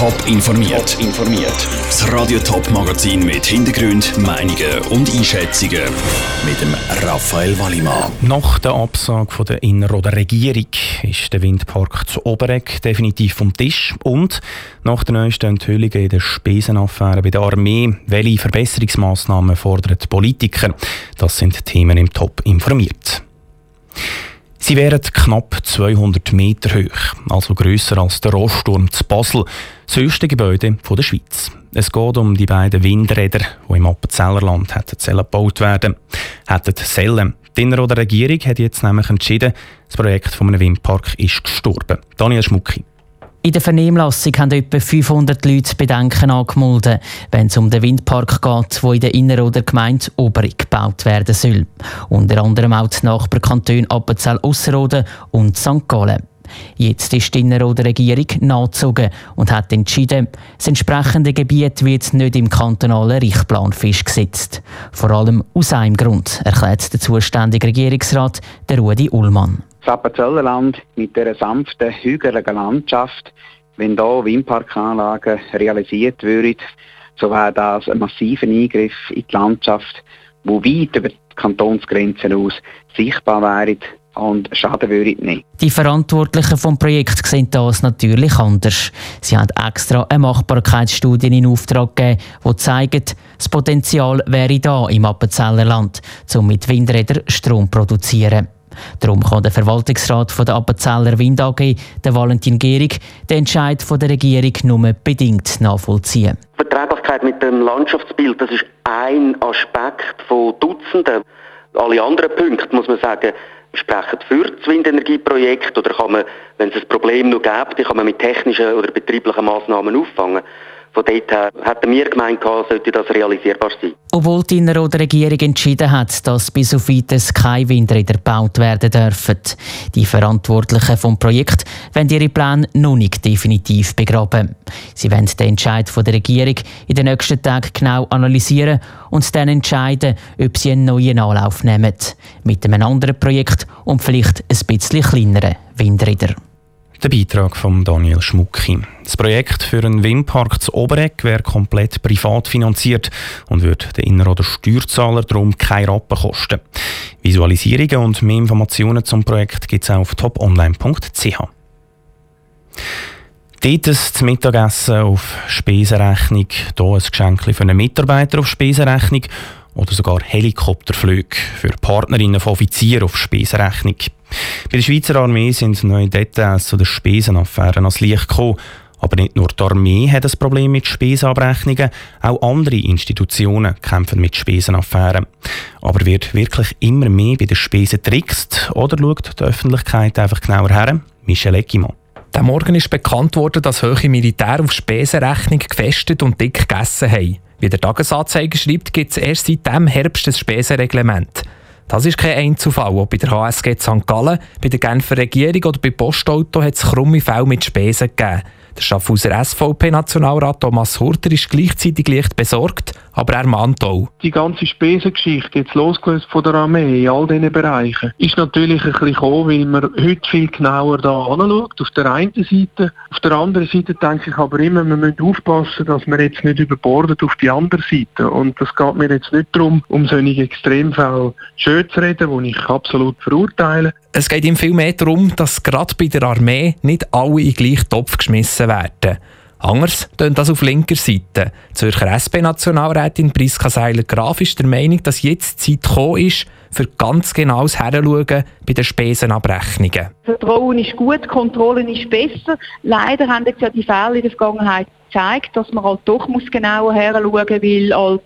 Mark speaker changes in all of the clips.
Speaker 1: Top informiert. Top informiert. Das Radio Top Magazin mit Hintergrund, Meinungen und Einschätzungen mit dem Raphael Wallimann.
Speaker 2: Nach der Absage von der Innerrhoder Regierung ist der Windpark zu Oberegg definitiv vom Tisch und nach der neuesten Enthüllungen in der Spesenaffäre bei der Armee, welche Verbesserungsmaßnahmen fordern die Politiker? Das sind Themen im Top informiert. Sie wären knapp 200 Meter hoch, also grösser als der Rosturm zu Basel, das höchste Gebäude der Schweiz. Es geht um die beiden Windräder, die im Appenzellerland hätten gebaut werden hätten sollen. Die Innerrhoder Regierung hat jetzt nämlich entschieden, das Projekt von einem Windpark ist gestorben. Daniel Schmucki.
Speaker 3: In der Vernehmlassung haben etwa 500 Leute Bedenken angemeldet, wenn es um den Windpark geht, der in der Innerrhoder Gemeinde Oberig gebaut werden soll. Unter anderem auch die Nachbarkantone Appenzell-Ausserrhoden und St. Gallen. Jetzt ist die Innerrhoder Regierung nachgezogen und hat entschieden, das entsprechende Gebiet wird nicht im kantonalen Richtplan festgesetzt. Vor allem aus einem Grund, erklärt der zuständige Regierungsrat, der Rudi Ullmann.
Speaker 4: Das Appenzellnerland mit dieser sanften, hügeligen Landschaft, wenn hier Windparkanlagen realisiert würden, so wäre das ein massiver Eingriff in die Landschaft, wo weit über die Kantonsgrenzen aus sichtbar wäre und Schaden würde nicht.
Speaker 3: Die Verantwortlichen vom Projekt sehen das natürlich anders. Sie haben extra eine Machbarkeitsstudie in Auftrag gegeben, die zeigt, das Potenzial wäre da im Appenzellerland, um mit Windrädern Strom zu produzieren. Darum kann der Verwaltungsrat von der Appenzeller Wind AG, der Valentin Gehrig, den Entscheid von der Regierung nur bedingt nachvollziehen.
Speaker 5: Verträglichkeit mit dem Landschaftsbild, das ist ein Aspekt von Dutzenden. Alle anderen Punkte, muss man sagen, sprechen für das Windenergieprojekt oder kann man, wenn es ein Problem noch gibt, kann man mit technischen oder betrieblichen Maßnahmen auffangen. Von dort her hätten wir gemeint, sollte das realisierbar sein.
Speaker 3: Obwohl die Innerrhoder Regierung entschieden hat, dass bis auf weiteres keine Windräder gebaut werden dürfen. Die Verantwortlichen vom Projekt wollen ihre Pläne noch nicht definitiv begraben. Sie wollen den Entscheid von der Regierung in den nächsten Tagen genau analysieren und dann entscheiden, ob sie einen neuen Anlauf nehmen. Mit einem anderen Projekt und vielleicht ein bisschen kleineren Windrädern.
Speaker 2: Der Beitrag von Daniel Schmucki. Das Projekt für einen Windpark zu Oberegg wäre komplett privat finanziert und würde den Innerrhoder Steuerzahler darum keine Rappen kosten. Visualisierungen und mehr Informationen zum Projekt gibt es auf toponline.ch. Dort das Mittagessen auf Spesenrechnung, hier ein Geschenk für einen Mitarbeiter auf Spesenrechnung oder sogar Helikopterflüge für Partnerinnen von Offizieren auf Spesenrechnung. Bei der Schweizer Armee sind neue Details zu den Spesenaffären ans Licht gekommen. Aber nicht nur die Armee hat ein Problem mit Spesenabrechnungen, auch andere Institutionen kämpfen mit Spesenaffären. Aber wird wirklich immer mehr bei den Spesen trickst oder schaut die Öffentlichkeit einfach genauer her? Michel Eckimann.
Speaker 6: Der Morgen ist bekannt worden, dass hohe Militär auf Spesenrechnung gefestet und dick gegessen haben. Wie der Tagesanzeiger schreibt, gibt es erst seit dem Herbst ein Spesenreglement. Das ist kein Einzelfall. Auch bei der HSG St. Gallen, bei der Genfer Regierung oder bei Postauto hat es krumme Fälle mit Spesen gegeben. Der Schaffhauser SVP-Nationalrat Thomas Hurter ist gleichzeitig leicht besorgt, aber er mahnt auch.
Speaker 7: Die ganze Spesengeschichte, jetzt losgelöst von der Armee in all diesen Bereichen, ist natürlich ein bisschen gekommen, weil man heute viel genauer da anschaut, auf der einen Seite. Auf der anderen Seite denke ich aber immer, wir müssen aufpassen, dass man jetzt nicht überbordet auf die andere Seite. Und das geht mir jetzt nicht darum, um solche Extremfälle schön zu reden, die ich absolut verurteile.
Speaker 6: Es geht ihm vielmehr darum, dass gerade bei der Armee nicht alle in den gleichen Topf geschmissen werden. Anders tönt das auf linker Seite. Zürcher SP-Nationalrätin Priska Seiler-Graf ist der Meinung, dass jetzt die Zeit gekommen ist, für ganz genaues Heranschauen bei den Spesenabrechnungen.
Speaker 8: Vertrauen ist gut, Kontrolle ist besser. Leider haben jetzt ja die Fälle in der Vergangenheit gezeigt, dass man halt doch muss genauer heranschauen muss, weil halt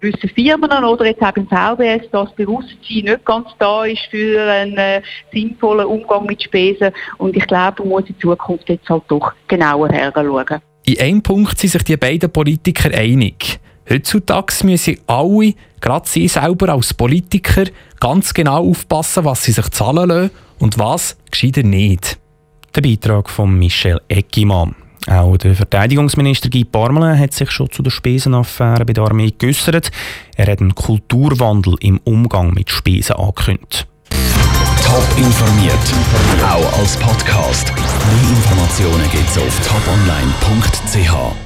Speaker 8: gewisse Firmen oder jetzt auch VBS das Bewusstsein nicht ganz da ist für einen äh, sinnvollen Umgang mit Spesen und ich glaube, man muss in Zukunft jetzt halt doch genauer heranschauen.
Speaker 6: In einem Punkt sind sich die beiden Politiker einig. Heutzutage müssen alle, gerade sie selber als Politiker, ganz genau aufpassen, was sie sich zahlen lassen und was gescheiter nicht.
Speaker 2: Der Beitrag von Michel Eckimann. Auch der Verteidigungsminister Guy Parmelin hat sich schon zu der Spesenaffäre bei der Armee geäußert. Er hat einen Kulturwandel im Umgang mit Spesen angekündigt.
Speaker 1: Top informiert, auch als Podcast. Mehr Informationen gibt's auf toponline.ch.